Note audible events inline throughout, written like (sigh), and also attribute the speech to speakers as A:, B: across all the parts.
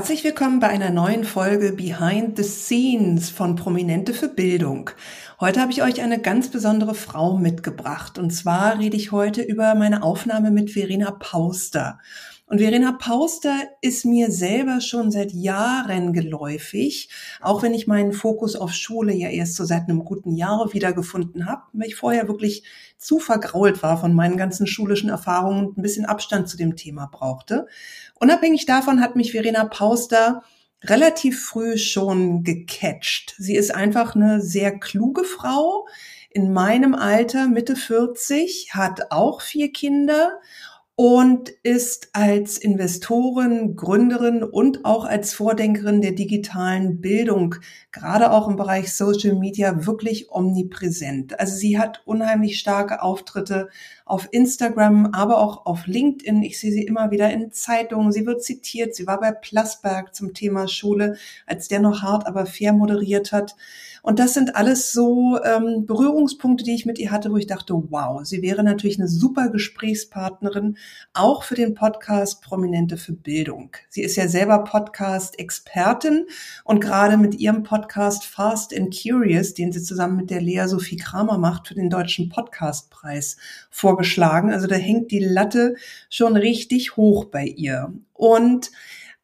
A: Herzlich willkommen bei einer neuen Folge Behind the Scenes von Prominente für Bildung. Heute habe ich euch eine ganz besondere Frau mitgebracht. Und zwar rede ich heute über meine Aufnahme mit Verena Pauster. Und Verena Pauster ist mir selber schon seit Jahren geläufig, auch wenn ich meinen Fokus auf Schule ja erst so seit einem guten Jahr wiedergefunden habe, weil ich vorher wirklich zu vergrault war von meinen ganzen schulischen Erfahrungen und ein bisschen Abstand zu dem Thema brauchte. Unabhängig davon hat mich Verena Pauster relativ früh schon gecatcht. Sie ist einfach eine sehr kluge Frau in meinem Alter, Mitte 40, hat auch vier Kinder und ist als Investorin, Gründerin und auch als Vordenkerin der digitalen Bildung, gerade auch im Bereich Social Media, wirklich omnipräsent. Also sie hat unheimlich starke Auftritte auf Instagram, aber auch auf LinkedIn. Ich sehe sie immer wieder in Zeitungen. Sie wird zitiert. Sie war bei Plasberg zum Thema Schule, als der noch hart, aber fair moderiert hat. Und das sind alles so ähm, Berührungspunkte, die ich mit ihr hatte, wo ich dachte, wow, sie wäre natürlich eine super Gesprächspartnerin, auch für den Podcast Prominente für Bildung. Sie ist ja selber Podcast-Expertin und gerade mit ihrem Podcast Fast and Curious, den sie zusammen mit der Lea Sophie Kramer macht, für den Deutschen Podcastpreis vorgeschlagen. Also da hängt die Latte schon richtig hoch bei ihr. Und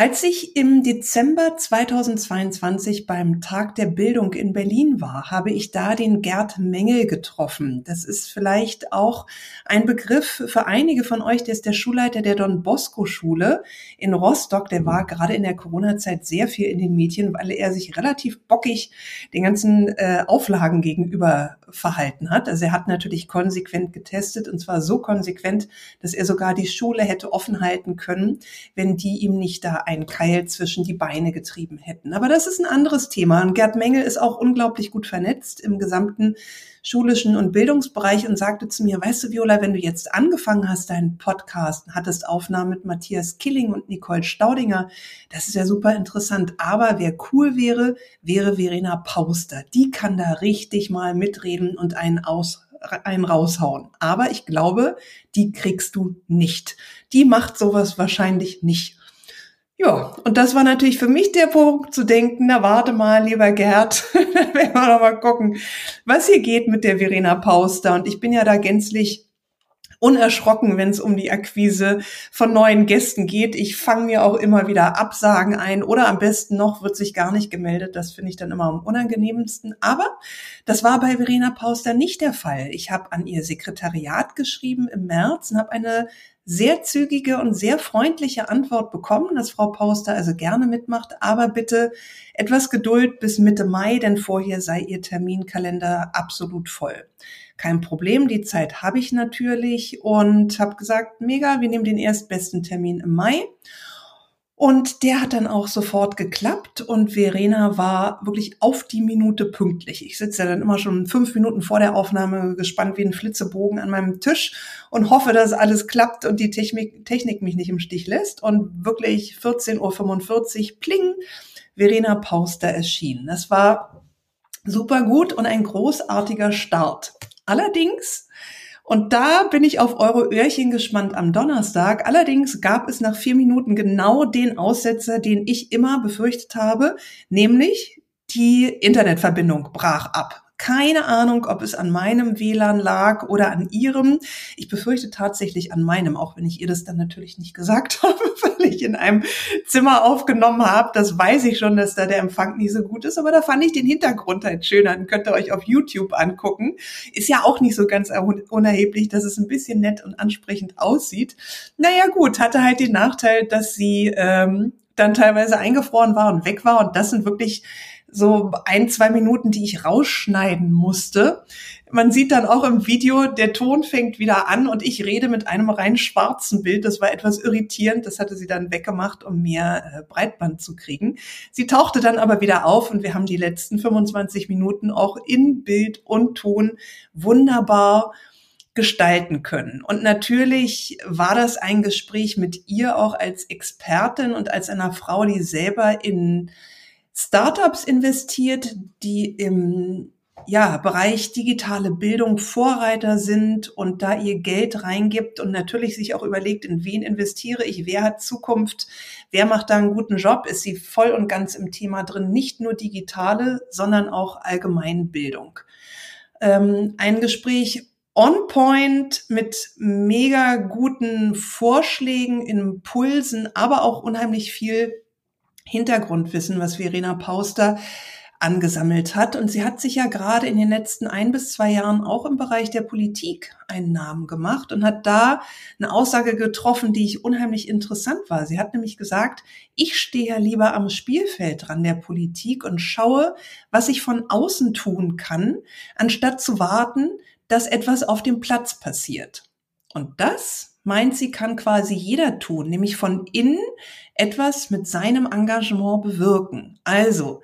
A: als ich im Dezember 2022 beim Tag der Bildung in Berlin war, habe ich da den Gerd Mengel getroffen. Das ist vielleicht auch ein Begriff für einige von euch. Der ist der Schulleiter der Don Bosco Schule in Rostock. Der war gerade in der Corona-Zeit sehr viel in den Medien, weil er sich relativ bockig den ganzen äh, Auflagen gegenüber verhalten hat. Also er hat natürlich konsequent getestet und zwar so konsequent, dass er sogar die Schule hätte offen halten können, wenn die ihm nicht da einen Keil zwischen die Beine getrieben hätten. Aber das ist ein anderes Thema. Und Gerd Mengel ist auch unglaublich gut vernetzt im gesamten schulischen und Bildungsbereich und sagte zu mir, weißt du, Viola, wenn du jetzt angefangen hast, deinen Podcast, hattest Aufnahmen mit Matthias Killing und Nicole Staudinger, das ist ja super interessant. Aber wer cool wäre, wäre Verena Pauster. Die kann da richtig mal mitreden und einen aus einen raushauen. Aber ich glaube, die kriegst du nicht. Die macht sowas wahrscheinlich nicht. Ja, und das war natürlich für mich der Punkt zu denken, na warte mal, lieber Gerd, (laughs) werden wir noch mal gucken, was hier geht mit der Verena Pauster. Und ich bin ja da gänzlich unerschrocken, wenn es um die Akquise von neuen Gästen geht. Ich fange mir auch immer wieder Absagen ein oder am besten noch wird sich gar nicht gemeldet. Das finde ich dann immer am unangenehmsten. Aber das war bei Verena Pauster nicht der Fall. Ich habe an ihr Sekretariat geschrieben im März und habe eine sehr zügige und sehr freundliche Antwort bekommen, dass Frau Pauster also gerne mitmacht, aber bitte etwas Geduld bis Mitte Mai, denn vorher sei ihr Terminkalender absolut voll. Kein Problem, die Zeit habe ich natürlich und habe gesagt, mega, wir nehmen den erstbesten Termin im Mai. Und der hat dann auch sofort geklappt und Verena war wirklich auf die Minute pünktlich. Ich sitze ja dann immer schon fünf Minuten vor der Aufnahme gespannt wie ein Flitzebogen an meinem Tisch und hoffe, dass alles klappt und die Technik, Technik mich nicht im Stich lässt. Und wirklich 14.45 Uhr, pling, Verena Pauster erschien. Das war super gut und ein großartiger Start. Allerdings und da bin ich auf eure Öhrchen gespannt am Donnerstag. Allerdings gab es nach vier Minuten genau den Aussetzer, den ich immer befürchtet habe, nämlich die Internetverbindung brach ab. Keine Ahnung, ob es an meinem WLAN lag oder an ihrem. Ich befürchte tatsächlich an meinem, auch wenn ich ihr das dann natürlich nicht gesagt (laughs) habe, weil ich in einem Zimmer aufgenommen habe. Das weiß ich schon, dass da der Empfang nicht so gut ist, aber da fand ich den Hintergrund halt schöner. Dann könnt ihr euch auf YouTube angucken. Ist ja auch nicht so ganz unerheblich, dass es ein bisschen nett und ansprechend aussieht. Naja gut, hatte halt den Nachteil, dass sie ähm, dann teilweise eingefroren war und weg war. Und das sind wirklich so ein, zwei Minuten, die ich rausschneiden musste. Man sieht dann auch im Video, der Ton fängt wieder an und ich rede mit einem rein schwarzen Bild. Das war etwas irritierend. Das hatte sie dann weggemacht, um mehr äh, Breitband zu kriegen. Sie tauchte dann aber wieder auf und wir haben die letzten 25 Minuten auch in Bild und Ton wunderbar gestalten können. Und natürlich war das ein Gespräch mit ihr auch als Expertin und als einer Frau, die selber in Startups investiert, die im ja, Bereich digitale Bildung Vorreiter sind und da ihr Geld reingibt und natürlich sich auch überlegt, in wen investiere ich, wer hat Zukunft, wer macht da einen guten Job, ist sie voll und ganz im Thema drin, nicht nur digitale, sondern auch Allgemeinbildung. Ähm, ein Gespräch on point mit mega guten Vorschlägen, Impulsen, aber auch unheimlich viel Hintergrundwissen, was Verena Pauster angesammelt hat. Und sie hat sich ja gerade in den letzten ein bis zwei Jahren auch im Bereich der Politik einen Namen gemacht und hat da eine Aussage getroffen, die ich unheimlich interessant war. Sie hat nämlich gesagt, ich stehe ja lieber am Spielfeld dran der Politik und schaue, was ich von außen tun kann, anstatt zu warten, dass etwas auf dem Platz passiert. Und das meint sie, kann quasi jeder tun, nämlich von innen etwas mit seinem Engagement bewirken. Also,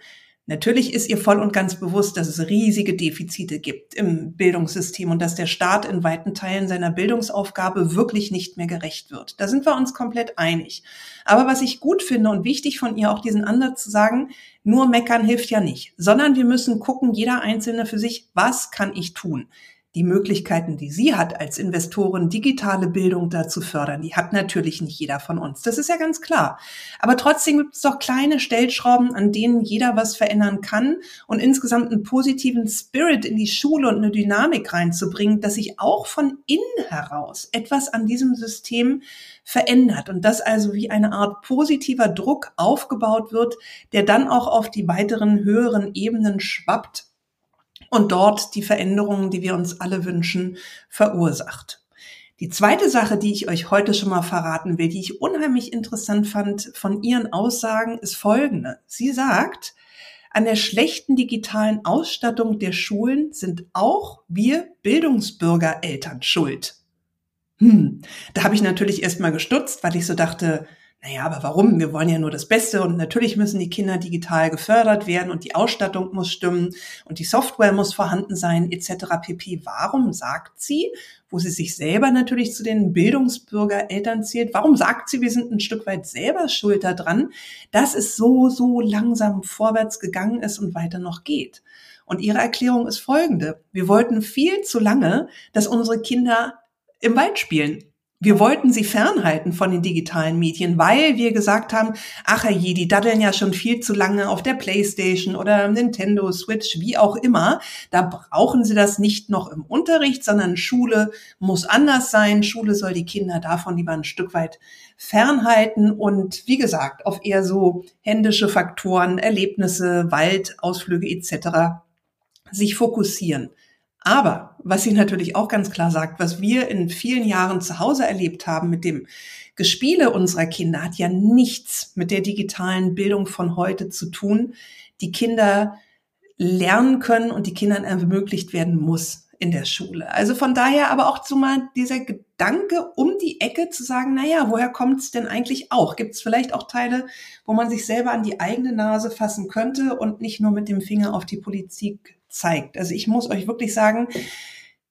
A: Natürlich ist ihr voll und ganz bewusst, dass es riesige Defizite gibt im Bildungssystem und dass der Staat in weiten Teilen seiner Bildungsaufgabe wirklich nicht mehr gerecht wird. Da sind wir uns komplett einig. Aber was ich gut finde und wichtig von ihr auch diesen Ansatz zu sagen, nur meckern hilft ja nicht, sondern wir müssen gucken, jeder Einzelne für sich, was kann ich tun? Die Möglichkeiten, die sie hat als Investoren, digitale Bildung dazu fördern, die hat natürlich nicht jeder von uns. Das ist ja ganz klar. Aber trotzdem gibt es doch kleine Stellschrauben, an denen jeder was verändern kann und insgesamt einen positiven Spirit in die Schule und eine Dynamik reinzubringen, dass sich auch von innen heraus etwas an diesem System verändert und das also wie eine Art positiver Druck aufgebaut wird, der dann auch auf die weiteren höheren Ebenen schwappt und dort die Veränderungen, die wir uns alle wünschen, verursacht. Die zweite Sache, die ich euch heute schon mal verraten will, die ich unheimlich interessant fand von ihren Aussagen, ist folgende. Sie sagt, an der schlechten digitalen Ausstattung der Schulen sind auch wir Bildungsbürgereltern schuld. Hm, da habe ich natürlich erstmal gestutzt, weil ich so dachte, naja, aber warum? Wir wollen ja nur das Beste und natürlich müssen die Kinder digital gefördert werden und die Ausstattung muss stimmen und die Software muss vorhanden sein etc. pp. Warum sagt sie, wo sie sich selber natürlich zu den Bildungsbürgereltern zählt, warum sagt sie, wir sind ein Stück weit selber schuld daran, dass es so, so langsam vorwärts gegangen ist und weiter noch geht? Und ihre Erklärung ist folgende. Wir wollten viel zu lange, dass unsere Kinder im Wald spielen wir wollten sie fernhalten von den digitalen Medien, weil wir gesagt haben, ach je, die daddeln ja schon viel zu lange auf der Playstation oder Nintendo Switch, wie auch immer. Da brauchen sie das nicht noch im Unterricht, sondern Schule muss anders sein. Schule soll die Kinder davon lieber ein Stück weit fernhalten und wie gesagt, auf eher so händische Faktoren, Erlebnisse, Wald, Ausflüge etc. sich fokussieren. Aber was sie natürlich auch ganz klar sagt, was wir in vielen Jahren zu Hause erlebt haben mit dem Gespiele unserer Kinder, hat ja nichts mit der digitalen Bildung von heute zu tun, die Kinder lernen können und die Kindern ermöglicht werden muss in der Schule. Also von daher aber auch zu mal dieser Gedanke um die Ecke zu sagen, na ja, woher kommt es denn eigentlich auch? Gibt es vielleicht auch Teile, wo man sich selber an die eigene Nase fassen könnte und nicht nur mit dem Finger auf die Politik zeigt. Also ich muss euch wirklich sagen,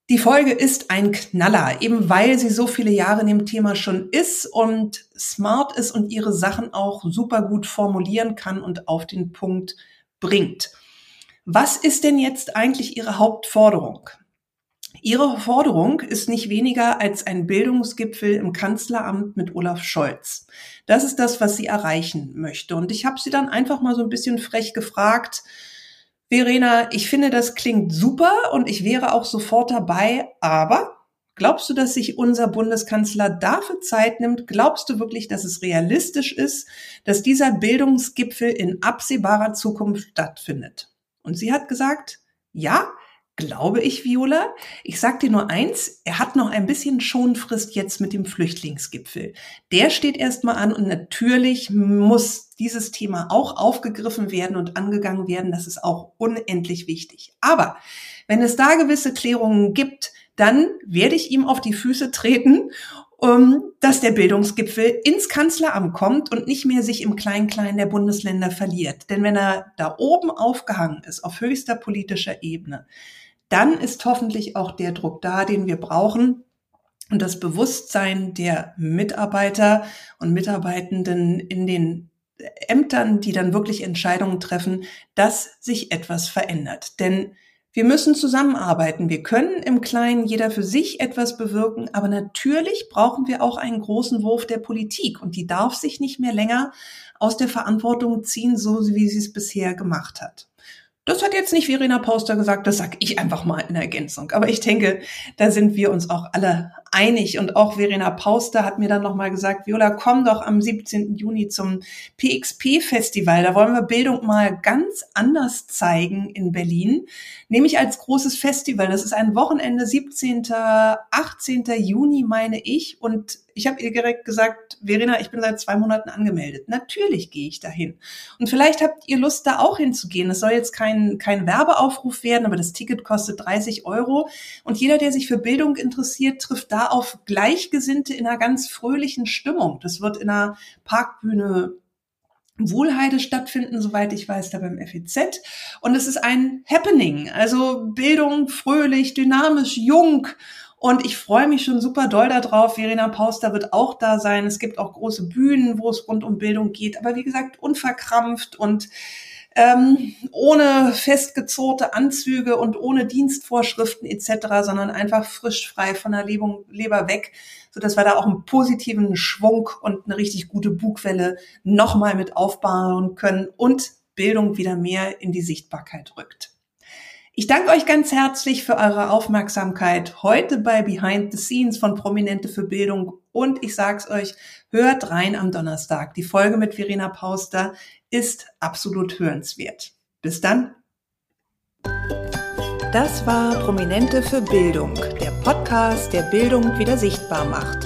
A: die Folge ist ein Knaller, eben weil sie so viele Jahre in dem Thema schon ist und smart ist und ihre Sachen auch super gut formulieren kann und auf den Punkt bringt. Was ist denn jetzt eigentlich ihre Hauptforderung? Ihre Forderung ist nicht weniger als ein Bildungsgipfel im Kanzleramt mit Olaf Scholz. Das ist das, was sie erreichen möchte. Und ich habe sie dann einfach mal so ein bisschen frech gefragt, Verena, ich finde, das klingt super und ich wäre auch sofort dabei, aber glaubst du, dass sich unser Bundeskanzler dafür Zeit nimmt? Glaubst du wirklich, dass es realistisch ist, dass dieser Bildungsgipfel in absehbarer Zukunft stattfindet? Und sie hat gesagt, ja, glaube ich, Viola. Ich sag dir nur eins, er hat noch ein bisschen Schonfrist jetzt mit dem Flüchtlingsgipfel. Der steht erstmal an und natürlich muss dieses Thema auch aufgegriffen werden und angegangen werden. Das ist auch unendlich wichtig. Aber wenn es da gewisse Klärungen gibt, dann werde ich ihm auf die Füße treten um, dass der Bildungsgipfel ins Kanzleramt kommt und nicht mehr sich im Klein-Klein der Bundesländer verliert. Denn wenn er da oben aufgehangen ist, auf höchster politischer Ebene, dann ist hoffentlich auch der Druck da, den wir brauchen, und das Bewusstsein der Mitarbeiter und Mitarbeitenden in den Ämtern, die dann wirklich Entscheidungen treffen, dass sich etwas verändert. Denn wir müssen zusammenarbeiten. Wir können im Kleinen jeder für sich etwas bewirken, aber natürlich brauchen wir auch einen großen Wurf der Politik und die darf sich nicht mehr länger aus der Verantwortung ziehen, so wie sie es bisher gemacht hat. Das hat jetzt nicht Verena Pauster gesagt, das sag ich einfach mal in Ergänzung. Aber ich denke, da sind wir uns auch alle einig. Und auch Verena Pauster hat mir dann nochmal gesagt, Viola, komm doch am 17. Juni zum PXP-Festival. Da wollen wir Bildung mal ganz anders zeigen in Berlin, nämlich als großes Festival. Das ist ein Wochenende, 17., 18. Juni, meine ich. Und ich habe ihr direkt gesagt, Verena, ich bin seit zwei Monaten angemeldet. Natürlich gehe ich dahin. Und vielleicht habt ihr Lust, da auch hinzugehen. Es soll jetzt kein, kein Werbeaufruf werden, aber das Ticket kostet 30 Euro. Und jeder, der sich für Bildung interessiert, trifft da auf Gleichgesinnte in einer ganz fröhlichen Stimmung. Das wird in einer Parkbühne Wohlheide stattfinden, soweit ich weiß, da beim FEZ. Und es ist ein Happening. Also Bildung, fröhlich, dynamisch, jung. Und ich freue mich schon super doll darauf. Verena Pauster wird auch da sein. Es gibt auch große Bühnen, wo es rund um Bildung geht. Aber wie gesagt, unverkrampft und ähm, ohne festgezurrte Anzüge und ohne Dienstvorschriften etc., sondern einfach frisch frei von der Leber weg, so dass wir da auch einen positiven Schwung und eine richtig gute Bugwelle nochmal mit aufbauen können und Bildung wieder mehr in die Sichtbarkeit rückt. Ich danke euch ganz herzlich für eure Aufmerksamkeit heute bei Behind the Scenes von Prominente für Bildung und ich sag's euch, hört rein am Donnerstag. Die Folge mit Verena Pauster ist absolut hörenswert. Bis dann. Das war Prominente für Bildung, der Podcast, der Bildung wieder sichtbar macht.